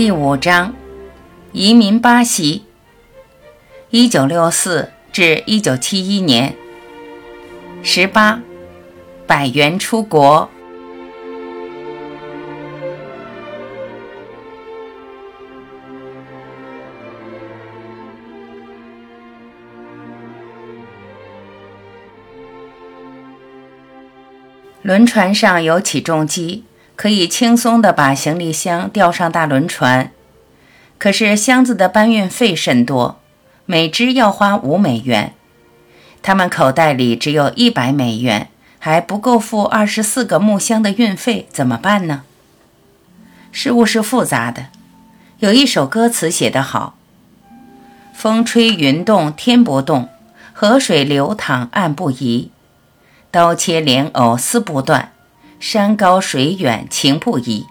第五章，移民巴西。一九六四至一九七一年。十八，百元出国。轮船上有起重机。可以轻松地把行李箱吊上大轮船，可是箱子的搬运费甚多，每只要花五美元。他们口袋里只有一百美元，还不够付二十四个木箱的运费，怎么办呢？事物是复杂的。有一首歌词写得好：“风吹云动天不动，河水流淌岸不移，刀切莲藕丝不断。”山高水远情不移，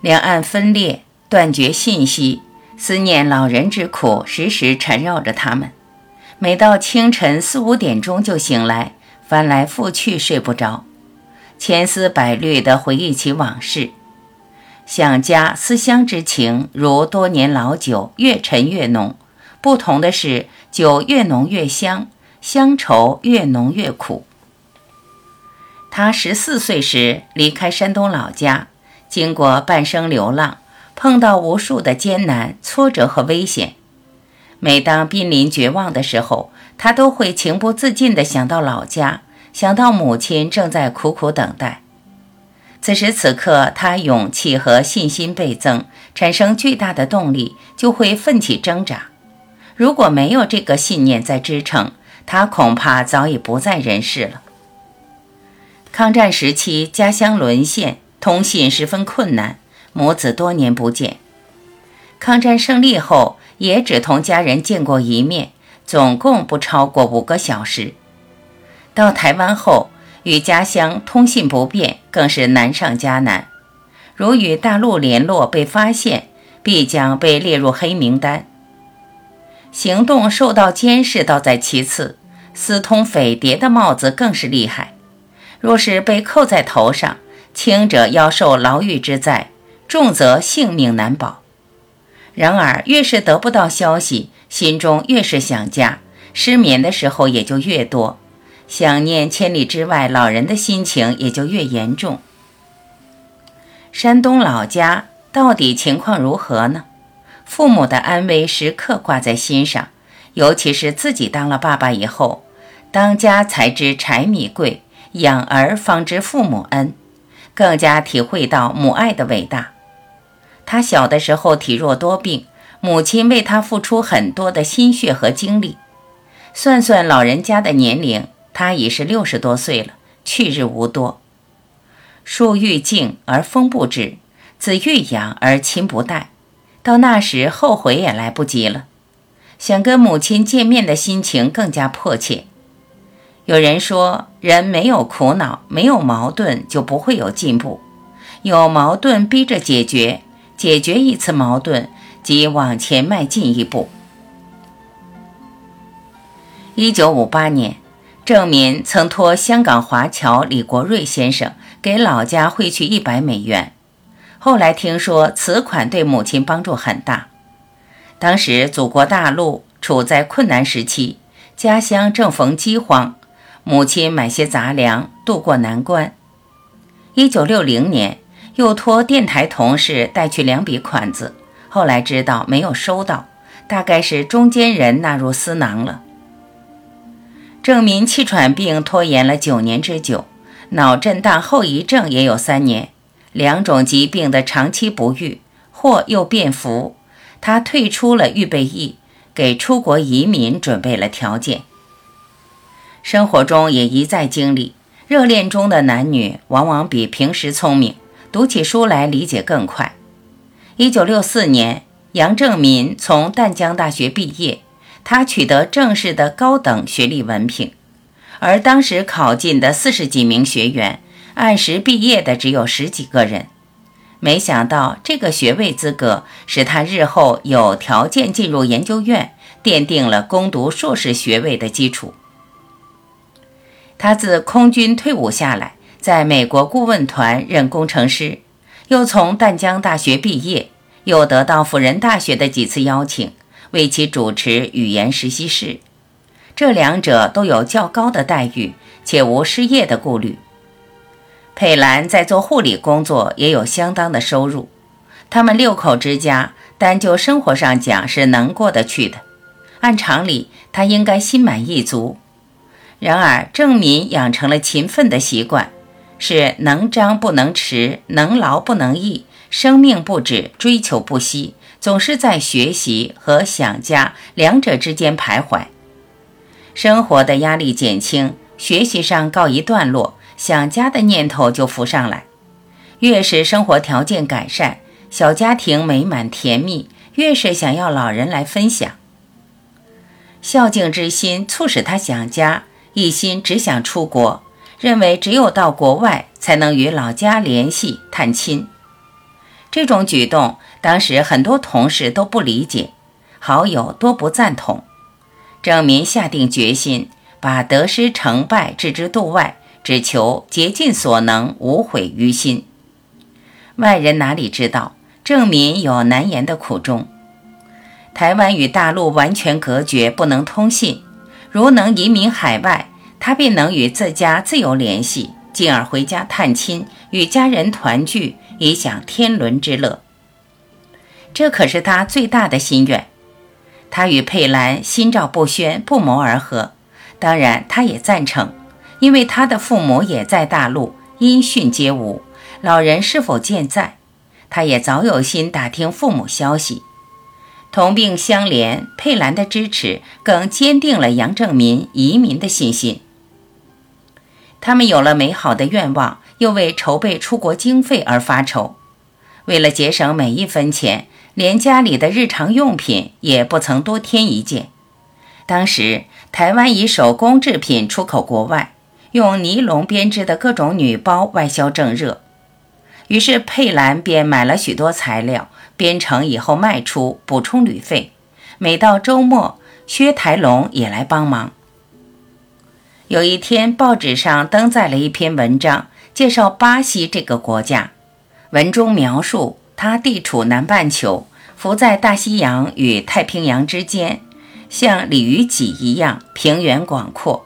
两岸分裂，断绝信息，思念老人之苦时时缠绕着他们。每到清晨四五点钟就醒来，翻来覆去睡不着，千丝百虑地回忆起往事，想家思乡之情如多年老酒，越陈越浓。不同的是，酒越浓越香，乡愁越浓越苦。他十四岁时离开山东老家，经过半生流浪，碰到无数的艰难、挫折和危险。每当濒临绝望的时候，他都会情不自禁地想到老家，想到母亲正在苦苦等待。此时此刻，他勇气和信心倍增，产生巨大的动力，就会奋起挣扎。如果没有这个信念在支撑，他恐怕早已不在人世了。抗战时期，家乡沦陷，通信十分困难，母子多年不见。抗战胜利后，也只同家人见过一面，总共不超过五个小时。到台湾后，与家乡通信不便，更是难上加难。如与大陆联络被发现，必将被列入黑名单。行动受到监视倒在其次，私通匪谍的帽子更是厉害。若是被扣在头上，轻者要受牢狱之灾，重则性命难保。然而，越是得不到消息，心中越是想家，失眠的时候也就越多，想念千里之外老人的心情也就越严重。山东老家到底情况如何呢？父母的安危时刻挂在心上，尤其是自己当了爸爸以后，当家才知柴米贵。养儿方知父母恩，更加体会到母爱的伟大。他小的时候体弱多病，母亲为他付出很多的心血和精力。算算老人家的年龄，他已是六十多岁了，去日无多。树欲静而风不止，子欲养而亲不待。到那时，后悔也来不及了。想跟母亲见面的心情更加迫切。有人说，人没有苦恼，没有矛盾，就不会有进步。有矛盾逼着解决，解决一次矛盾，即往前迈进一步。一九五八年，郑民曾托香港华侨李国瑞先生给老家汇去一百美元。后来听说，此款对母亲帮助很大。当时祖国大陆处在困难时期，家乡正逢饥荒。母亲买些杂粮渡过难关。一九六零年，又托电台同事带去两笔款子，后来知道没有收到，大概是中间人纳入私囊了。郑民气喘病拖延了九年之久，脑震荡后遗症也有三年，两种疾病的长期不愈，或又变福，他退出了预备役，给出国移民准备了条件。生活中也一再经历，热恋中的男女往往比平时聪明，读起书来理解更快。一九六四年，杨正民从淡江大学毕业，他取得正式的高等学历文凭，而当时考进的四十几名学员，按时毕业的只有十几个人。没想到这个学位资格使他日后有条件进入研究院，奠定了攻读硕士学位的基础。他自空军退伍下来，在美国顾问团任工程师，又从淡江大学毕业，又得到辅仁大学的几次邀请，为其主持语言实习室。这两者都有较高的待遇，且无失业的顾虑。佩兰在做护理工作也有相当的收入。他们六口之家，单就生活上讲是能过得去的。按常理，他应该心满意足。然而，郑民养成了勤奋的习惯，是能张不能弛，能劳不能逸，生命不止，追求不息，总是在学习和想家两者之间徘徊。生活的压力减轻，学习上告一段落，想家的念头就浮上来。越是生活条件改善，小家庭美满甜蜜，越是想要老人来分享。孝敬之心促使他想家。一心只想出国，认为只有到国外才能与老家联系探亲。这种举动，当时很多同事都不理解，好友多不赞同。郑民下定决心，把得失成败置之度外，只求竭尽所能，无悔于心。外人哪里知道，郑民有难言的苦衷。台湾与大陆完全隔绝，不能通信。如能移民海外，他便能与自家自由联系，进而回家探亲，与家人团聚，以享天伦之乐。这可是他最大的心愿。他与佩兰心照不宣，不谋而合。当然，他也赞成，因为他的父母也在大陆，音讯皆无，老人是否健在，他也早有心打听父母消息。同病相怜，佩兰的支持更坚定了杨正民移民的信心。他们有了美好的愿望，又为筹备出国经费而发愁。为了节省每一分钱，连家里的日常用品也不曾多添一件。当时台湾以手工制品出口国外，用尼龙编织的各种女包外销正热，于是佩兰便买了许多材料。编成以后卖出，补充旅费。每到周末，薛台龙也来帮忙。有一天，报纸上登载了一篇文章，介绍巴西这个国家。文中描述，它地处南半球，浮在大西洋与太平洋之间，像鲤鱼脊一样，平原广阔，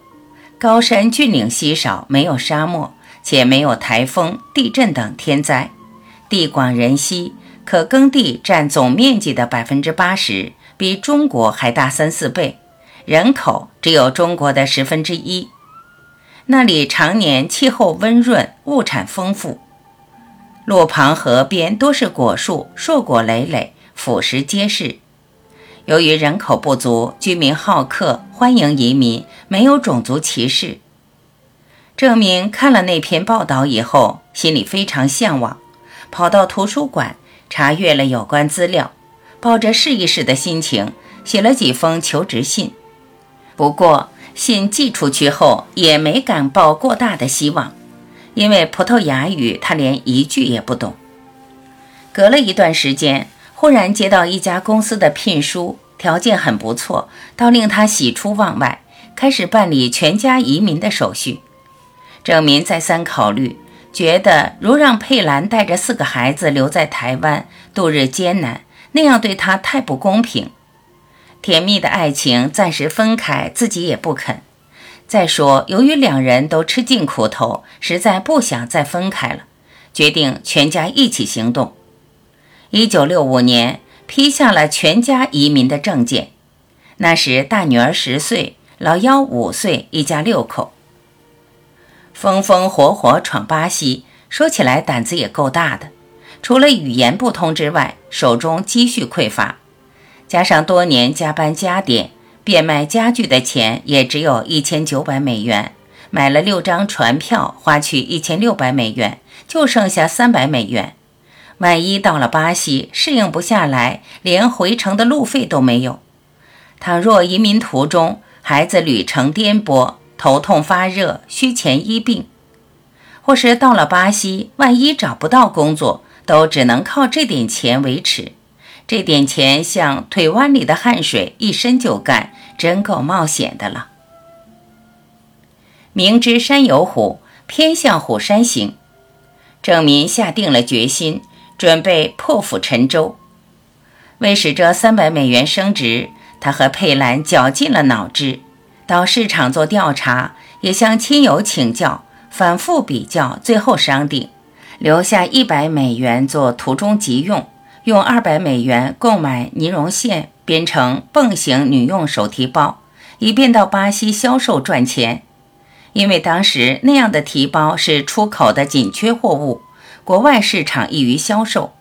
高山峻岭稀少，没有沙漠，且没有台风、地震等天灾，地广人稀。可耕地占总面积的百分之八十，比中国还大三四倍，人口只有中国的十分之一。那里常年气候温润，物产丰富，路旁河边多是果树，硕果累累，腐蚀结实。由于人口不足，居民好客，欢迎移民，没有种族歧视。郑明看了那篇报道以后，心里非常向往，跑到图书馆。查阅了有关资料，抱着试一试的心情，写了几封求职信。不过信寄出去后，也没敢抱过大的希望，因为葡萄牙语他连一句也不懂。隔了一段时间，忽然接到一家公司的聘书，条件很不错，倒令他喜出望外，开始办理全家移民的手续。郑民再三考虑。觉得如让佩兰带着四个孩子留在台湾度日艰难，那样对他太不公平。甜蜜的爱情暂时分开，自己也不肯。再说，由于两人都吃尽苦头，实在不想再分开了，决定全家一起行动。一九六五年，批下了全家移民的证件。那时大女儿十岁，老幺五岁，一家六口。风风火火闯巴西，说起来胆子也够大的。除了语言不通之外，手中积蓄匮乏，加上多年加班加点，变卖家具的钱也只有一千九百美元。买了六张船票，花去一千六百美元，就剩下三百美元。万一到了巴西适应不下来，连回程的路费都没有。倘若移民途中孩子旅程颠簸，头痛发热，需钱医病，或是到了巴西，万一找不到工作，都只能靠这点钱维持。这点钱像腿弯里的汗水，一伸就干，真够冒险的了。明知山有虎，偏向虎山行。郑民下定了决心，准备破釜沉舟。为使这三百美元升值，他和佩兰绞尽了脑汁，到市场做调查，也向亲友请教，反复比较，最后商定，留下一百美元做途中急用，用二百美元购买尼绒线，编成泵型女用手提包，以便到巴西销售赚钱。因为当时那样的提包是出口的紧缺货物，国外市场易于销售。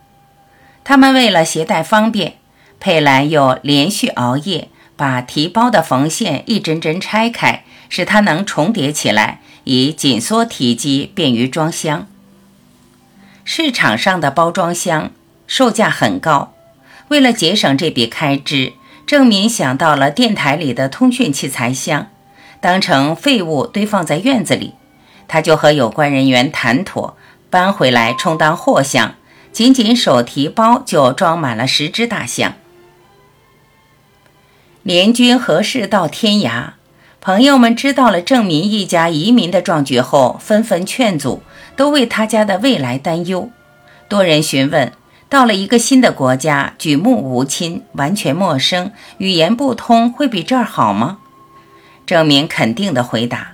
他们为了携带方便，佩兰又连续熬夜，把提包的缝线一针针拆开，使它能重叠起来，以紧缩体积，便于装箱。市场上的包装箱售价很高，为了节省这笔开支，郑民想到了电台里的通讯器材箱，当成废物堆放在院子里。他就和有关人员谈妥，搬回来充当货箱。仅仅手提包就装满了十只大象。联军何事到天涯？朋友们知道了郑民一家移民的壮举后，纷纷劝阻，都为他家的未来担忧。多人询问：到了一个新的国家，举目无亲，完全陌生，语言不通，会比这儿好吗？郑民肯定地回答：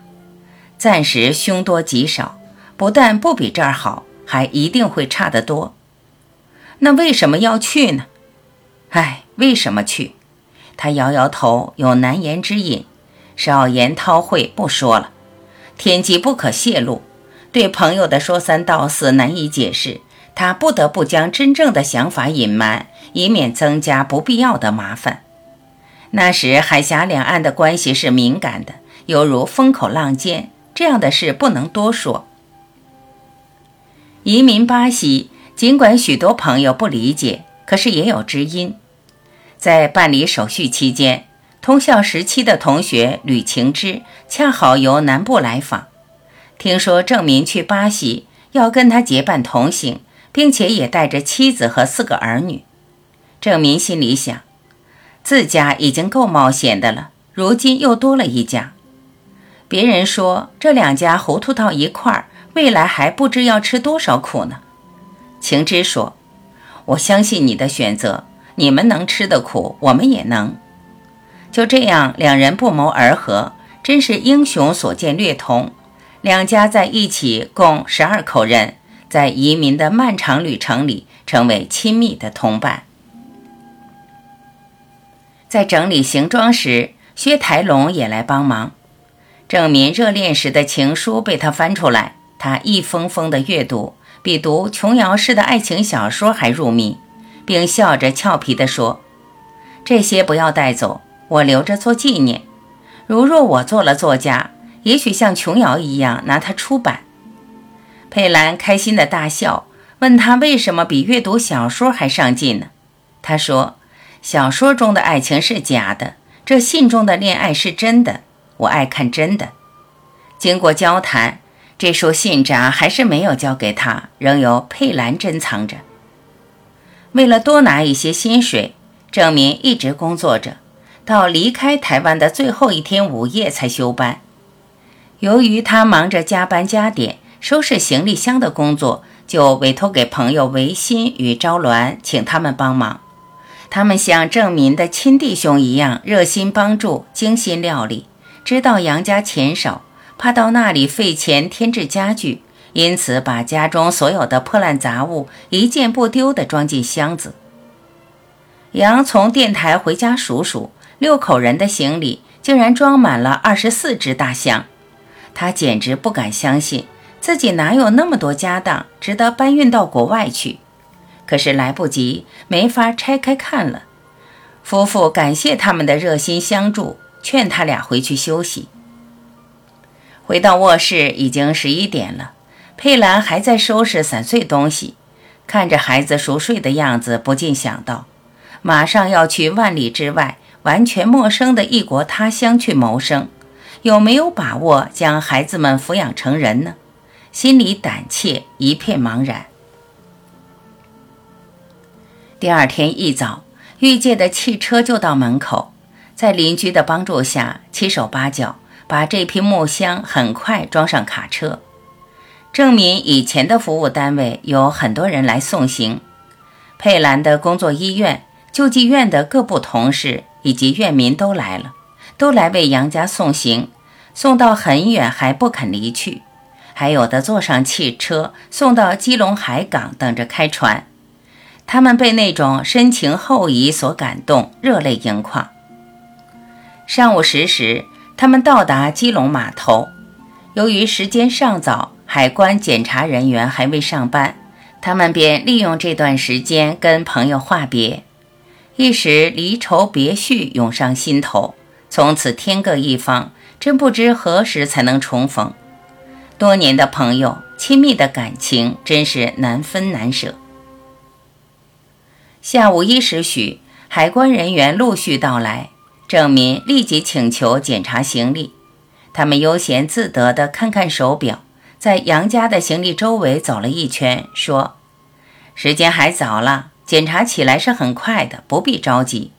暂时凶多吉少，不但不比这儿好，还一定会差得多。那为什么要去呢？唉，为什么去？他摇摇头，有难言之隐。少言韬晦，不说了。天机不可泄露，对朋友的说三道四难以解释，他不得不将真正的想法隐瞒，以免增加不必要的麻烦。那时海峡两岸的关系是敏感的，犹如风口浪尖，这样的事不能多说。移民巴西。尽管许多朋友不理解，可是也有知音。在办理手续期间，通校时期的同学吕晴之恰好由南部来访，听说郑民去巴西，要跟他结伴同行，并且也带着妻子和四个儿女。郑民心里想，自家已经够冒险的了，如今又多了一家。别人说这两家糊涂到一块儿，未来还不知要吃多少苦呢。晴之说：“我相信你的选择，你们能吃的苦，我们也能。”就这样，两人不谋而合，真是英雄所见略同。两家在一起，共十二口人，在移民的漫长旅程里，成为亲密的同伴。在整理行装时，薛台龙也来帮忙。郑民热恋时的情书被他翻出来，他一封封的阅读。比读琼瑶式的爱情小说还入迷，并笑着俏皮地说：“这些不要带走，我留着做纪念。如若我做了作家，也许像琼瑶一样拿它出版。”佩兰开心的大笑，问他为什么比阅读小说还上劲呢？他说：“小说中的爱情是假的，这信中的恋爱是真的。我爱看真的。”经过交谈。这束信札还是没有交给他，仍由佩兰珍藏着。为了多拿一些薪水，郑民一直工作着，到离开台湾的最后一天午夜才休班。由于他忙着加班加点收拾行李箱的工作，就委托给朋友维新与昭鸾，请他们帮忙。他们像郑民的亲弟兄一样，热心帮助，精心料理，知道杨家钱少。怕到那里费钱添置家具，因此把家中所有的破烂杂物一件不丢地装进箱子。杨从电台回家数数，六口人的行李竟然装满了二十四只大象，他简直不敢相信自己哪有那么多家当值得搬运到国外去。可是来不及，没法拆开看了。夫妇感谢他们的热心相助，劝他俩回去休息。回到卧室已经十一点了，佩兰还在收拾散碎东西，看着孩子熟睡的样子，不禁想到，马上要去万里之外、完全陌生的异国他乡去谋生，有没有把握将孩子们抚养成人呢？心里胆怯，一片茫然。第二天一早，玉界的汽车就到门口，在邻居的帮助下，七手八脚。把这批木箱很快装上卡车。证明以前的服务单位有很多人来送行。佩兰的工作医院救济院的各部同事以及院民都来了，都来为杨家送行，送到很远还不肯离去，还有的坐上汽车送到基隆海港等着开船。他们被那种深情厚谊所感动，热泪盈眶。上午十时，他们到达基隆码头。由于时间尚早，海关检查人员还未上班，他们便利用这段时间跟朋友话别。一时离愁别绪涌上心头，从此天各一方，真不知何时才能重逢。多年的朋友，亲密的感情，真是难分难舍。下午一时许，海关人员陆续到来，郑民立即请求检查行李。他们悠闲自得地看看手表，在杨家的行李周围走了一圈，说：“时间还早了，检查起来是很快的，不必着急。”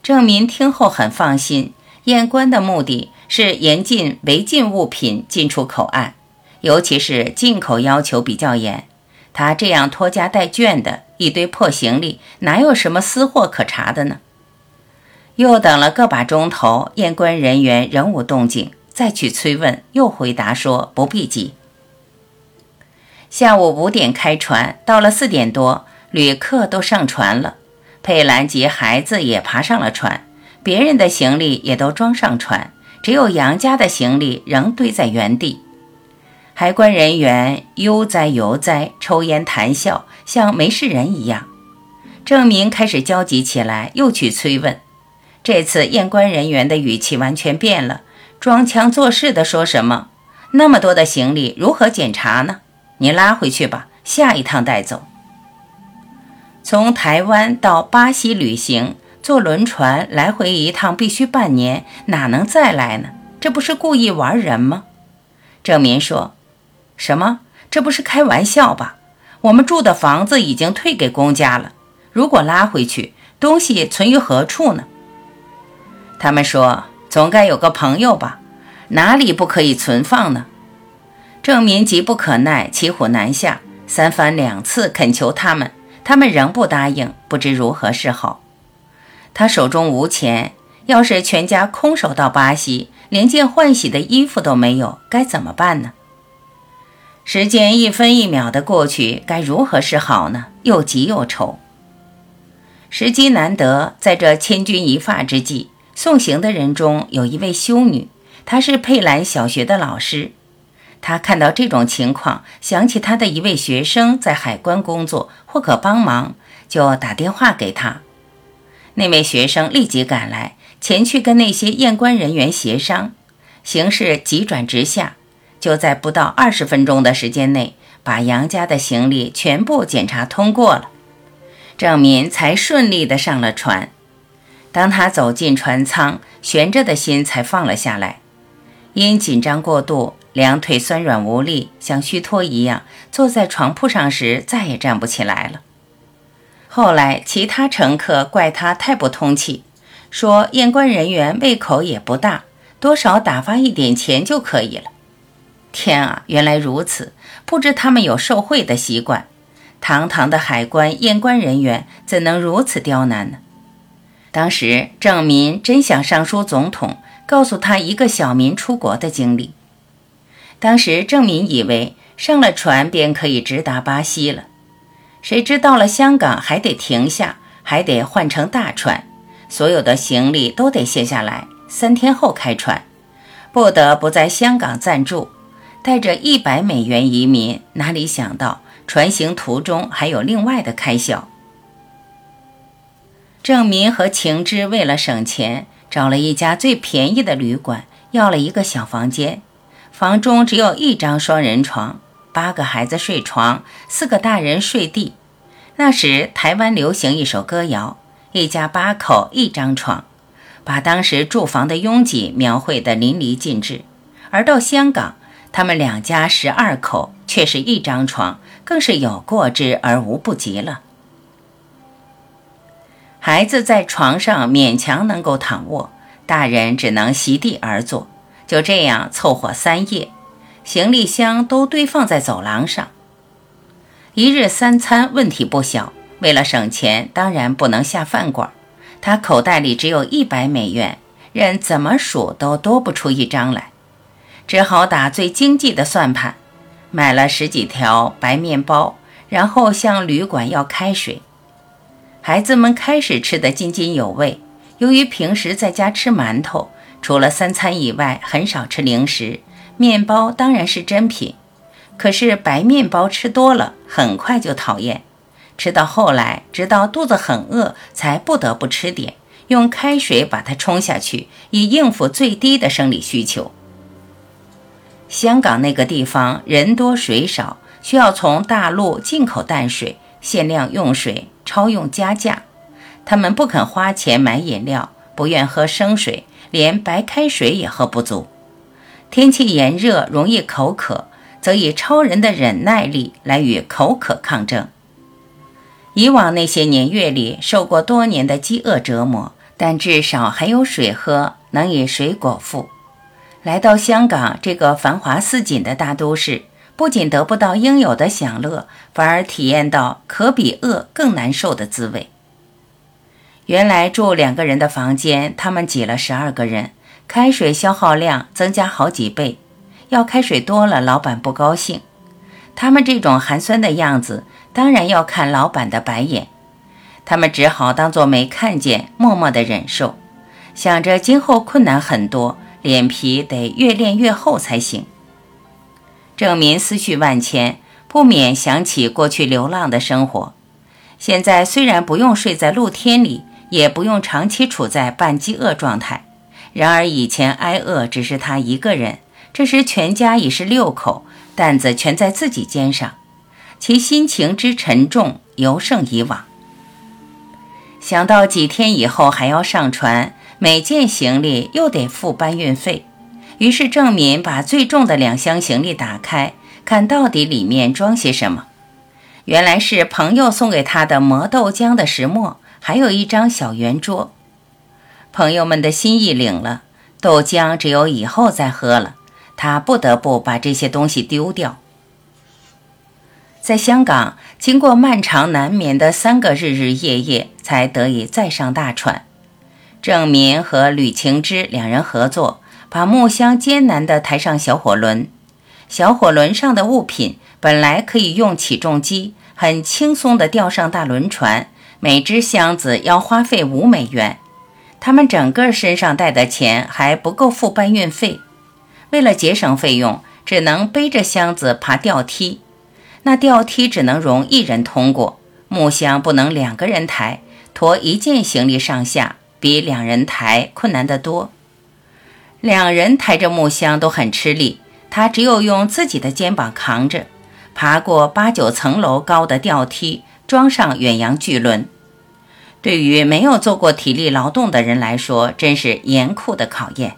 郑民听后很放心。验关的目的是严禁违禁物品进出口岸，尤其是进口要求比较严。他这样拖家带眷的一堆破行李，哪有什么私货可查的呢？又等了个把钟头，验关人员仍无动静，再去催问，又回答说不必急。下午五点开船，到了四点多，旅客都上船了，佩兰及孩子也爬上了船，别人的行李也都装上船，只有杨家的行李仍堆在原地。海关人员悠哉悠哉，抽烟谈笑，像没事人一样。郑明开始焦急起来，又去催问。这次验关人员的语气完全变了，装腔作势的说什么：“那么多的行李如何检查呢？你拉回去吧，下一趟带走。”从台湾到巴西旅行，坐轮船来回一趟必须半年，哪能再来呢？这不是故意玩人吗？郑民说。什么？这不是开玩笑吧？我们住的房子已经退给公家了，如果拉回去，东西存于何处呢？他们说，总该有个朋友吧？哪里不可以存放呢？郑民急不可耐，骑虎难下，三番两次恳求他们，他们仍不答应，不知如何是好。他手中无钱，要是全家空手到巴西，连件换洗的衣服都没有，该怎么办呢？时间一分一秒的过去，该如何是好呢？又急又愁。时机难得，在这千钧一发之际，送行的人中有一位修女，她是佩兰小学的老师。她看到这种情况，想起她的一位学生在海关工作，或可帮忙，就打电话给他。那位学生立即赶来，前去跟那些验关人员协商，形势急转直下。就在不到二十分钟的时间内，把杨家的行李全部检查通过了，郑民才顺利的上了船。当他走进船舱，悬着的心才放了下来。因紧张过度，两腿酸软无力，像虚脱一样，坐在床铺上时再也站不起来了。后来其他乘客怪他太不通气，说验关人员胃口也不大，多少打发一点钱就可以了。天啊，原来如此！不知他们有受贿的习惯。堂堂的海关验关人员怎能如此刁难呢？当时郑民真想上书总统，告诉他一个小民出国的经历。当时郑民以为上了船便可以直达巴西了，谁知到了香港还得停下，还得换乘大船，所有的行李都得卸下来，三天后开船，不得不在香港暂住。带着一百美元移民，哪里想到船行途中还有另外的开销。郑民和晴之为了省钱，找了一家最便宜的旅馆，要了一个小房间。房中只有一张双人床，八个孩子睡床，四个大人睡地。那时台湾流行一首歌谣：“一家八口一张床”，把当时住房的拥挤描绘得淋漓尽致。而到香港，他们两家十二口，却是一张床，更是有过之而无不及了。孩子在床上勉强能够躺卧，大人只能席地而坐，就这样凑合三夜。行李箱都堆放在走廊上。一日三餐问题不小，为了省钱，当然不能下饭馆。他口袋里只有一百美元，任怎么数都多不出一张来，只好打最经济的算盘，买了十几条白面包，然后向旅馆要开水。孩子们开始吃得津津有味。由于平时在家吃馒头，除了三餐以外，很少吃零食，面包当然是珍品。可是白面包吃多了，很快就讨厌。吃到后来，直到肚子很饿，才不得不吃点，用开水把它冲下去，以应付最低的生理需求。香港那个地方人多水少，需要从大陆进口淡水，限量用水，超用加价。他们不肯花钱买饮料，不愿喝生水，连白开水也喝不足。天气炎热，容易口渴，则以超人的忍耐力来与口渴抗争。以往那些年月里，受过多年的饥饿折磨，但至少还有水喝，能以水果腹。来到香港这个繁华似锦的大都市，不仅得不到应有的享乐，反而体验到可比饿更难受的滋味。原来住两个人的房间，他们挤了十二个人，开水消耗量增加好几倍，要开水多了，老板不高兴。他们这种寒酸的样子。当然要看老板的白眼，他们只好当作没看见，默默的忍受，想着今后困难很多，脸皮得越练越厚才行。郑民思绪万千，不免想起过去流浪的生活。现在虽然不用睡在露天里，也不用长期处在半饥饿状态，然而以前挨饿只是他一个人，这时全家已是六口，担子全在自己肩上。其心情之沉重，尤胜以往。想到几天以后还要上船，每件行李又得付搬运费，于是郑敏把最重的两箱行李打开，看到底里面装些什么。原来是朋友送给他的磨豆浆的石磨，还有一张小圆桌。朋友们的心意领了，豆浆只有以后再喝了，他不得不把这些东西丢掉。在香港，经过漫长难眠的三个日日夜夜，才得以再上大船。郑民和吕晴之两人合作，把木箱艰难地抬上小火轮。小火轮上的物品本来可以用起重机很轻松地吊上大轮船，每只箱子要花费五美元。他们整个身上带的钱还不够付搬运费，为了节省费用，只能背着箱子爬吊梯。那吊梯只能容一人通过，木箱不能两个人抬，驮一件行李上下比两人抬困难得多。两人抬着木箱都很吃力，他只有用自己的肩膀扛着，爬过八九层楼高的吊梯，装上远洋巨轮。对于没有做过体力劳动的人来说，真是严酷的考验。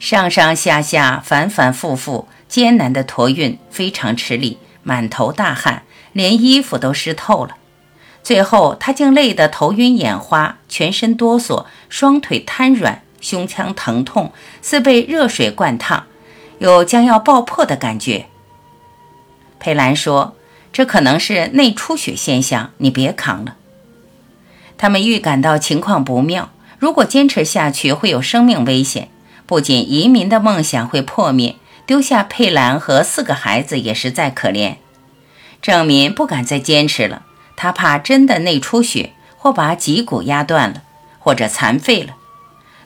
上上下下，反反复复。艰难的驮运非常吃力，满头大汗，连衣服都湿透了。最后，他竟累得头晕眼花，全身哆嗦，双腿瘫软，胸腔疼痛，似被热水灌烫，有将要爆破的感觉。佩兰说：“这可能是内出血现象，你别扛了。”他们预感到情况不妙，如果坚持下去会有生命危险，不仅移民的梦想会破灭。丢下佩兰和四个孩子也实在可怜。郑民不敢再坚持了，他怕真的内出血，或把脊骨压断了，或者残废了。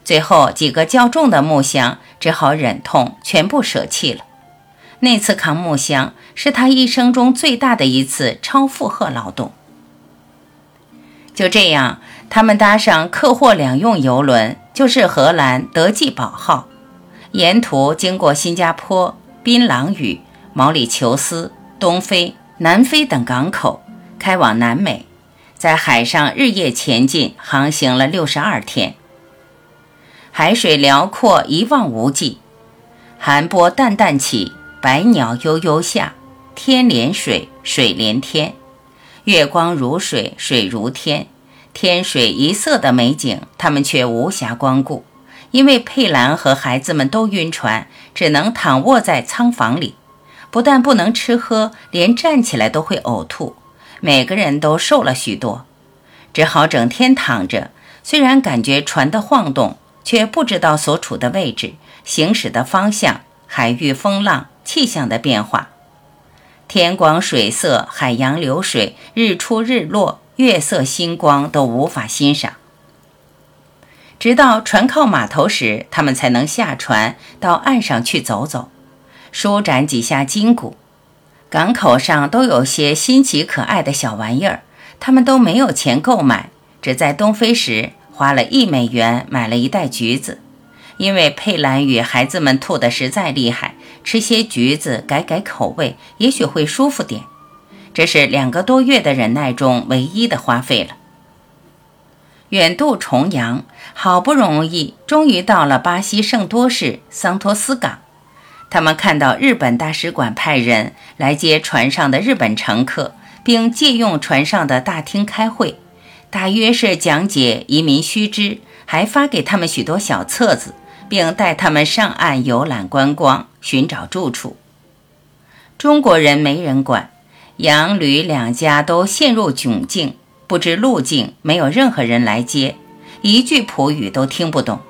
最后几个较重的木箱只好忍痛全部舍弃了。那次扛木箱是他一生中最大的一次超负荷劳动。就这样，他们搭上客货两用游轮，就是荷兰德记堡号。沿途经过新加坡、槟榔屿、毛里求斯、东非、南非等港口，开往南美，在海上日夜前进，航行了六十二天。海水辽阔，一望无际，寒波淡淡起，百鸟悠悠下，天连水，水连天，月光如水，水如天，天水一色的美景，他们却无暇光顾。因为佩兰和孩子们都晕船，只能躺卧在舱房里，不但不能吃喝，连站起来都会呕吐。每个人都瘦了许多，只好整天躺着。虽然感觉船的晃动，却不知道所处的位置、行驶的方向、海域风浪、气象的变化。天光、水色、海洋流水、日出日落、月色星光都无法欣赏。直到船靠码头时，他们才能下船到岸上去走走，舒展几下筋骨。港口上都有些新奇可爱的小玩意儿，他们都没有钱购买，只在东非时花了一美元买了一袋橘子，因为佩兰与孩子们吐得实在厉害。吃些橘子改改口味，也许会舒服点。这是两个多月的忍耐中唯一的花费了。远渡重洋，好不容易，终于到了巴西圣多市桑托斯港。他们看到日本大使馆派人来接船上的日本乘客，并借用船上的大厅开会，大约是讲解移民须知，还发给他们许多小册子。并带他们上岸游览观光，寻找住处。中国人没人管，杨吕两家都陷入窘境，不知路径，没有任何人来接，一句普语都听不懂。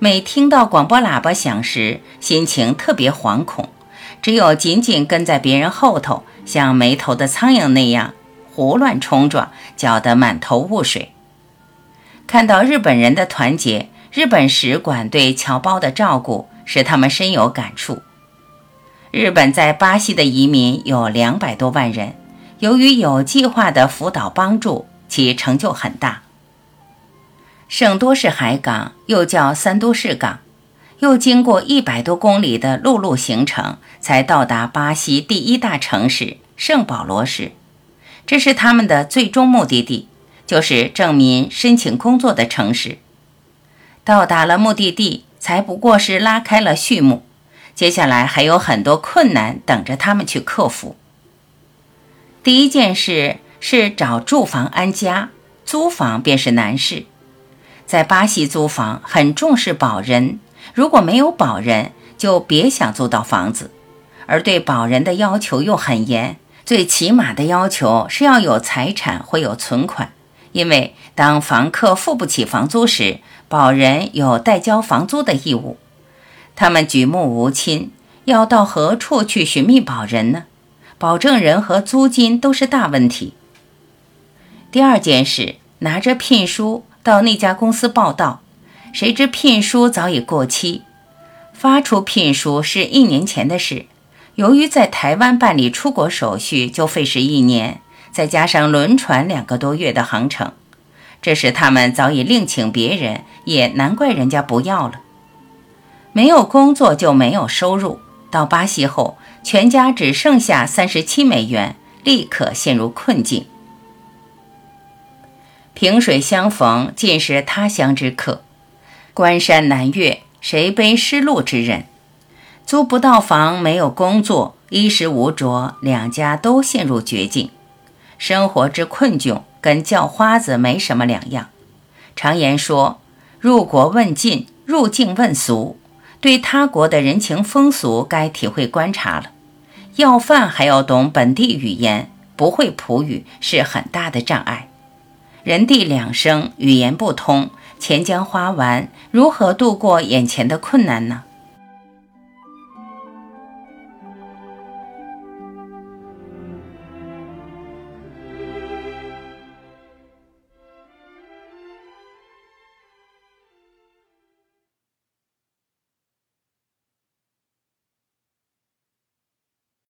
每听到广播喇叭响时，心情特别惶恐，只有紧紧跟在别人后头，像没头的苍蝇那样胡乱冲撞，搅得满头雾水。看到日本人的团结。日本使馆对侨胞的照顾使他们深有感触。日本在巴西的移民有两百多万人，由于有计划的辅导帮助，其成就很大。圣多士海港又叫三都市港，又经过一百多公里的陆路行程，才到达巴西第一大城市圣保罗市。这是他们的最终目的地，就是证明申请工作的城市。到达了目的地，才不过是拉开了序幕，接下来还有很多困难等着他们去克服。第一件事是找住房安家，租房便是难事。在巴西租房很重视保人，如果没有保人，就别想租到房子。而对保人的要求又很严，最起码的要求是要有财产或有存款，因为当房客付不起房租时。保人有代交房租的义务，他们举目无亲，要到何处去寻觅保人呢？保证人和租金都是大问题。第二件事，拿着聘书到那家公司报到，谁知聘书早已过期。发出聘书是一年前的事，由于在台湾办理出国手续就费时一年，再加上轮船两个多月的航程。这时他们早已另请别人，也难怪人家不要了。没有工作就没有收入。到巴西后，全家只剩下三十七美元，立刻陷入困境。萍水相逢，尽是他乡之客；关山难越，谁背失路之人？租不到房，没有工作，衣食无着，两家都陷入绝境，生活之困窘。跟叫花子没什么两样。常言说：“入国问禁，入境问俗。”对他国的人情风俗该体会观察了。要饭还要懂本地语言，不会普语是很大的障碍。人地两生，语言不通，钱将花完，如何度过眼前的困难呢？